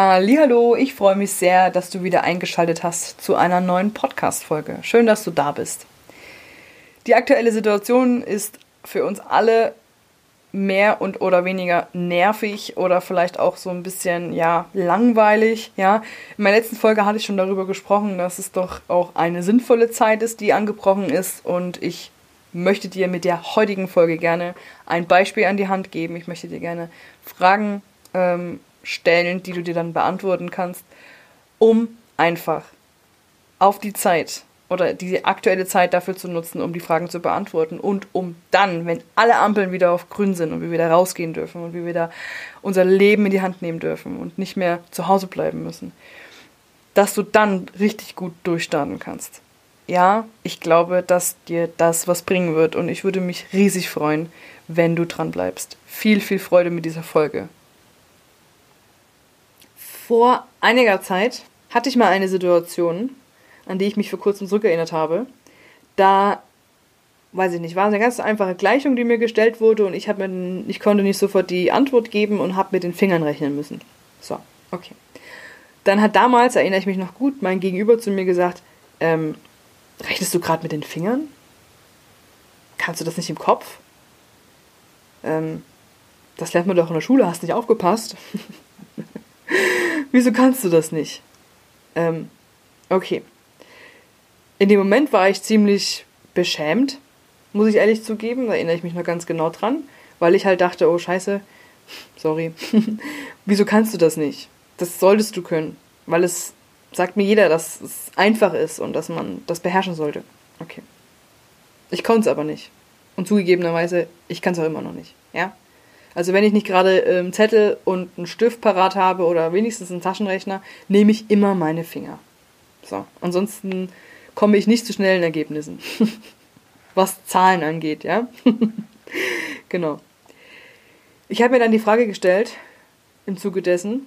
Hallo, ich freue mich sehr, dass du wieder eingeschaltet hast zu einer neuen Podcast Folge. Schön, dass du da bist. Die aktuelle Situation ist für uns alle mehr und oder weniger nervig oder vielleicht auch so ein bisschen ja langweilig, ja. In meiner letzten Folge hatte ich schon darüber gesprochen, dass es doch auch eine sinnvolle Zeit ist, die angebrochen ist und ich möchte dir mit der heutigen Folge gerne ein Beispiel an die Hand geben. Ich möchte dir gerne Fragen ähm, stellen, die du dir dann beantworten kannst, um einfach auf die Zeit oder die aktuelle Zeit dafür zu nutzen, um die Fragen zu beantworten und um dann, wenn alle Ampeln wieder auf grün sind und wir wieder rausgehen dürfen und wir wieder unser Leben in die Hand nehmen dürfen und nicht mehr zu Hause bleiben müssen, dass du dann richtig gut durchstarten kannst. Ja, ich glaube, dass dir das was bringen wird und ich würde mich riesig freuen, wenn du dran bleibst. Viel, viel Freude mit dieser Folge. Vor einiger Zeit hatte ich mal eine Situation, an die ich mich vor kurzem zurückerinnert habe. Da, weiß ich nicht, war eine ganz einfache Gleichung, die mir gestellt wurde und ich, mir, ich konnte nicht sofort die Antwort geben und habe mit den Fingern rechnen müssen. So, okay. Dann hat damals, erinnere ich mich noch gut, mein Gegenüber zu mir gesagt, ähm, rechnest du gerade mit den Fingern? Kannst du das nicht im Kopf? Ähm, das lernt man doch in der Schule, hast nicht aufgepasst. Wieso kannst du das nicht? Ähm, okay. In dem Moment war ich ziemlich beschämt, muss ich ehrlich zugeben. Da erinnere ich mich noch ganz genau dran, weil ich halt dachte, oh Scheiße, sorry, wieso kannst du das nicht? Das solltest du können, weil es sagt mir jeder, dass es einfach ist und dass man das beherrschen sollte. Okay. Ich konnte es aber nicht. Und zugegebenerweise, ich kann es auch immer noch nicht. Ja? Also wenn ich nicht gerade einen ähm, Zettel und einen Stift parat habe oder wenigstens einen Taschenrechner, nehme ich immer meine Finger. So. Ansonsten komme ich nicht zu schnellen Ergebnissen. Was Zahlen angeht, ja? genau. Ich habe mir dann die Frage gestellt, im Zuge dessen,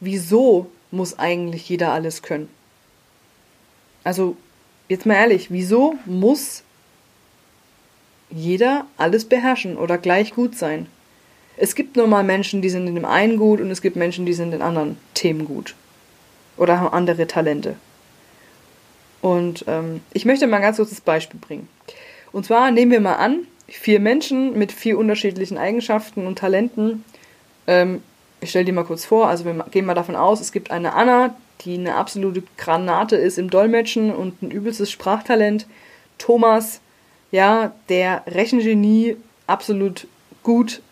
wieso muss eigentlich jeder alles können? Also, jetzt mal ehrlich, wieso muss jeder alles beherrschen oder gleich gut sein. Es gibt nur mal Menschen, die sind in dem einen gut und es gibt Menschen, die sind in anderen Themen gut. Oder haben andere Talente. Und ähm, ich möchte mal ein ganz kurzes Beispiel bringen. Und zwar nehmen wir mal an, vier Menschen mit vier unterschiedlichen Eigenschaften und Talenten. Ähm, ich stelle dir mal kurz vor, also wir gehen mal davon aus, es gibt eine Anna, die eine absolute Granate ist im Dolmetschen und ein übelstes Sprachtalent. Thomas, ja, der Rechengenie absolut gut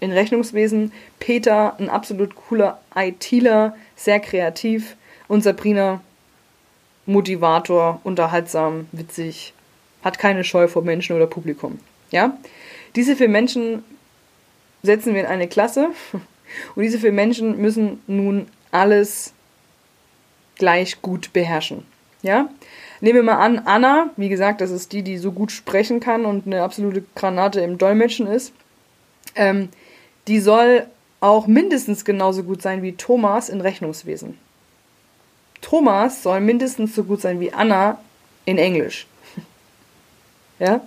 in Rechnungswesen, Peter ein absolut cooler ITler, sehr kreativ und Sabrina Motivator, unterhaltsam, witzig, hat keine Scheu vor Menschen oder Publikum. Ja? Diese vier Menschen setzen wir in eine Klasse und diese vier Menschen müssen nun alles gleich gut beherrschen. Ja? Nehmen wir mal an, Anna, wie gesagt, das ist die, die so gut sprechen kann und eine absolute Granate im Dolmetschen ist. Ähm, die soll auch mindestens genauso gut sein wie Thomas in Rechnungswesen. Thomas soll mindestens so gut sein wie Anna in Englisch. ja?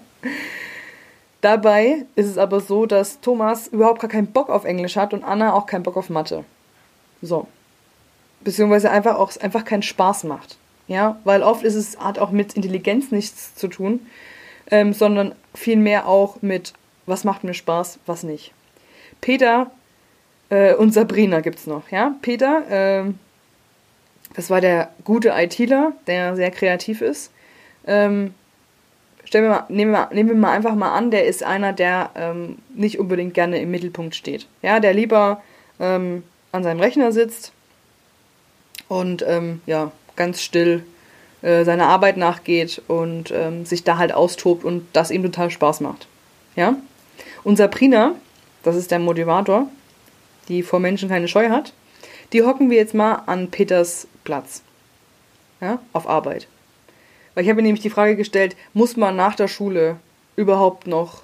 Dabei ist es aber so, dass Thomas überhaupt gar keinen Bock auf Englisch hat und Anna auch keinen Bock auf Mathe. So. Beziehungsweise einfach auch einfach keinen Spaß macht. Ja, weil oft ist es, hat auch mit Intelligenz nichts zu tun, ähm, sondern vielmehr auch mit, was macht mir Spaß, was nicht. Peter äh, und Sabrina gibt es noch, ja. Peter, äh, das war der gute ITler, der sehr kreativ ist. Ähm, stellen wir mal, nehmen, wir, nehmen wir mal einfach mal an, der ist einer, der ähm, nicht unbedingt gerne im Mittelpunkt steht. Ja, der lieber ähm, an seinem Rechner sitzt und ähm, ja, ganz still äh, seiner Arbeit nachgeht und ähm, sich da halt austobt und das ihm total Spaß macht. Ja? Und Sabrina, das ist der Motivator, die vor Menschen keine Scheu hat, die hocken wir jetzt mal an Peters Platz. Ja? Auf Arbeit. Weil ich habe mir nämlich die Frage gestellt, muss man nach der Schule überhaupt noch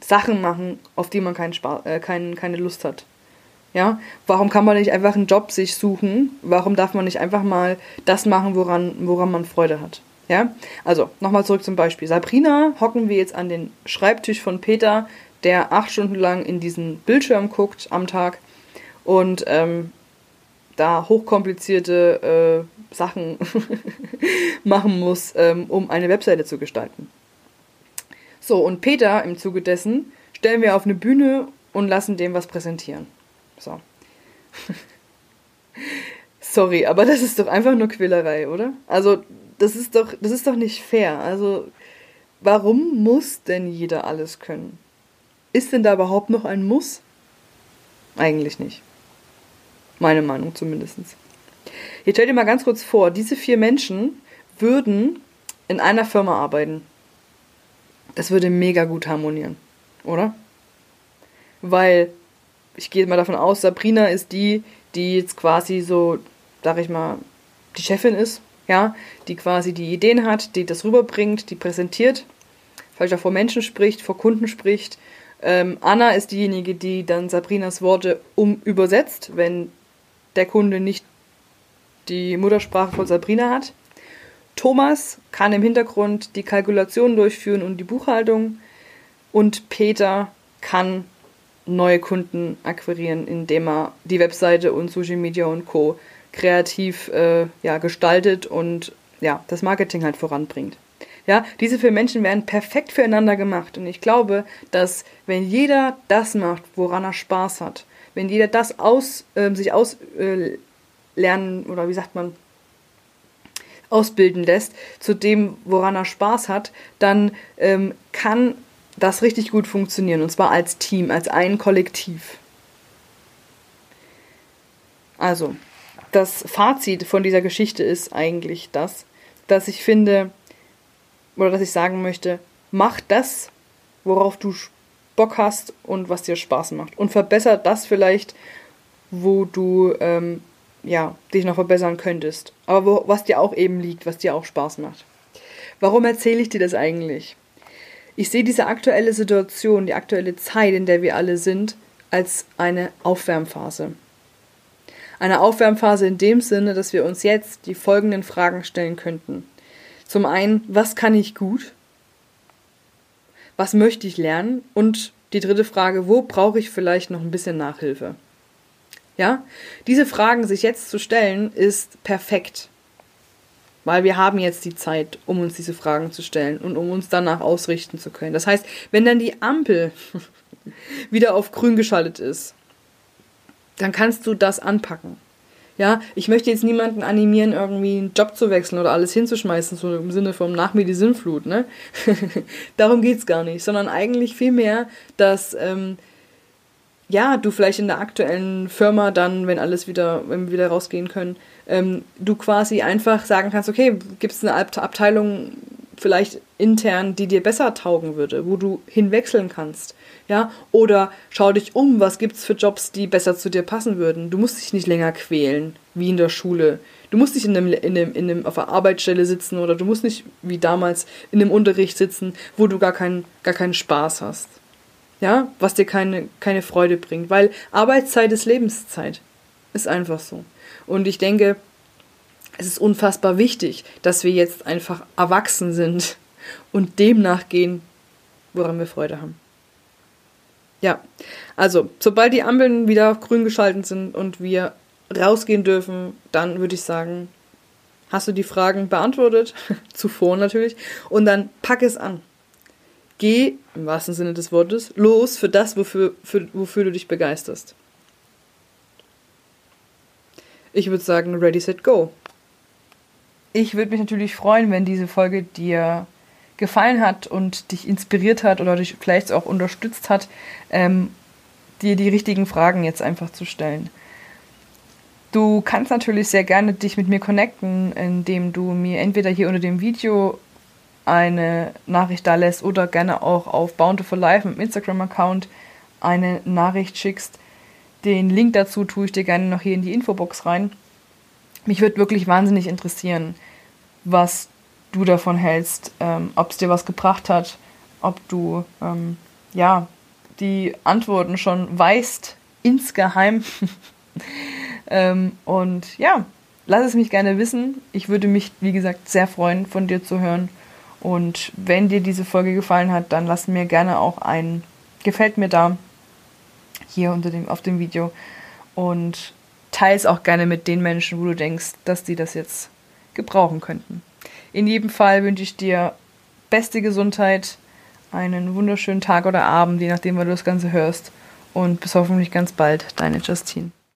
Sachen machen, auf die man keinen Spaß, äh, kein, keine Lust hat? Ja, warum kann man nicht einfach einen Job sich suchen? Warum darf man nicht einfach mal das machen, woran, woran man Freude hat? Ja, also nochmal zurück zum Beispiel. Sabrina hocken wir jetzt an den Schreibtisch von Peter, der acht Stunden lang in diesen Bildschirm guckt am Tag und ähm, da hochkomplizierte äh, Sachen machen muss, ähm, um eine Webseite zu gestalten. So, und Peter im Zuge dessen stellen wir auf eine Bühne und lassen dem was präsentieren. So. Sorry, aber das ist doch einfach nur Quälerei, oder? Also, das ist doch, das ist doch nicht fair. Also, warum muss denn jeder alles können? Ist denn da überhaupt noch ein Muss? Eigentlich nicht. Meine Meinung zumindest. Jetzt stell dir mal ganz kurz vor, diese vier Menschen würden in einer Firma arbeiten. Das würde mega gut harmonieren, oder? Weil ich gehe mal davon aus, Sabrina ist die, die jetzt quasi so, sag ich mal, die Chefin ist, ja, die quasi die Ideen hat, die das rüberbringt, die präsentiert, vielleicht auch vor Menschen spricht, vor Kunden spricht. Ähm, Anna ist diejenige, die dann Sabrinas Worte um übersetzt, wenn der Kunde nicht die Muttersprache von Sabrina hat. Thomas kann im Hintergrund die Kalkulation durchführen und die Buchhaltung. Und Peter kann neue Kunden akquirieren, indem er die Webseite und Social Media und Co. kreativ äh, ja, gestaltet und ja, das Marketing halt voranbringt. Ja, diese vier Menschen werden perfekt füreinander gemacht. Und ich glaube, dass wenn jeder das macht, woran er Spaß hat, wenn jeder das aus, äh, sich auslernen äh, oder wie sagt man, ausbilden lässt zu dem, woran er Spaß hat, dann ähm, kann das richtig gut funktionieren. Und zwar als Team, als ein Kollektiv. Also, das Fazit von dieser Geschichte ist eigentlich das, dass ich finde, oder dass ich sagen möchte, mach das, worauf du Bock hast und was dir Spaß macht. Und verbessert das vielleicht, wo du ähm, ja, dich noch verbessern könntest. Aber wo, was dir auch eben liegt, was dir auch Spaß macht. Warum erzähle ich dir das eigentlich? Ich sehe diese aktuelle Situation, die aktuelle Zeit, in der wir alle sind, als eine Aufwärmphase. Eine Aufwärmphase in dem Sinne, dass wir uns jetzt die folgenden Fragen stellen könnten. Zum einen, was kann ich gut? Was möchte ich lernen? Und die dritte Frage, wo brauche ich vielleicht noch ein bisschen Nachhilfe? Ja, diese Fragen sich jetzt zu stellen, ist perfekt weil wir haben jetzt die Zeit, um uns diese Fragen zu stellen und um uns danach ausrichten zu können. Das heißt, wenn dann die Ampel wieder auf grün geschaltet ist, dann kannst du das anpacken. Ja, ich möchte jetzt niemanden animieren, irgendwie einen Job zu wechseln oder alles hinzuschmeißen, so im Sinne von nach mir die Sinnflut, ne? Darum geht's gar nicht, sondern eigentlich vielmehr, dass ähm, ja, du vielleicht in der aktuellen Firma dann, wenn alles wieder, wenn wir wieder rausgehen können, ähm, du quasi einfach sagen kannst, okay, gibt es eine Abteilung vielleicht intern, die dir besser taugen würde, wo du hinwechseln kannst. Ja, oder schau dich um, was gibt's für Jobs, die besser zu dir passen würden. Du musst dich nicht länger quälen, wie in der Schule. Du musst nicht in einem, in einem, in einem, auf der Arbeitsstelle sitzen oder du musst nicht wie damals in einem Unterricht sitzen, wo du gar keinen, gar keinen Spaß hast. Ja, was dir keine, keine Freude bringt. Weil Arbeitszeit ist Lebenszeit. Ist einfach so. Und ich denke, es ist unfassbar wichtig, dass wir jetzt einfach erwachsen sind und dem nachgehen, woran wir Freude haben. Ja, also, sobald die Ampeln wieder grün geschaltet sind und wir rausgehen dürfen, dann würde ich sagen, hast du die Fragen beantwortet, zuvor natürlich, und dann pack es an. Geh, im wahrsten Sinne des Wortes, los für das, wofür, für, wofür du dich begeisterst. Ich würde sagen, ready, set, go. Ich würde mich natürlich freuen, wenn diese Folge dir gefallen hat und dich inspiriert hat oder dich vielleicht auch unterstützt hat, ähm, dir die richtigen Fragen jetzt einfach zu stellen. Du kannst natürlich sehr gerne dich mit mir connecten, indem du mir entweder hier unter dem Video eine Nachricht da lässt oder gerne auch auf Bountiful Life im Instagram-Account eine Nachricht schickst. Den Link dazu tue ich dir gerne noch hier in die Infobox rein. Mich würde wirklich wahnsinnig interessieren, was du davon hältst, ähm, ob es dir was gebracht hat, ob du ähm, ja die Antworten schon weißt insgeheim. ähm, und ja, lass es mich gerne wissen. Ich würde mich, wie gesagt, sehr freuen, von dir zu hören. Und wenn dir diese Folge gefallen hat, dann lass mir gerne auch ein Gefällt mir da hier unter dem, auf dem Video. und teile es auch gerne mit den Menschen, wo du denkst, dass die das jetzt gebrauchen könnten. In jedem Fall wünsche ich dir beste Gesundheit, einen wunderschönen Tag oder Abend, je nachdem, wann du das Ganze hörst. Und bis hoffentlich ganz bald, deine Justine.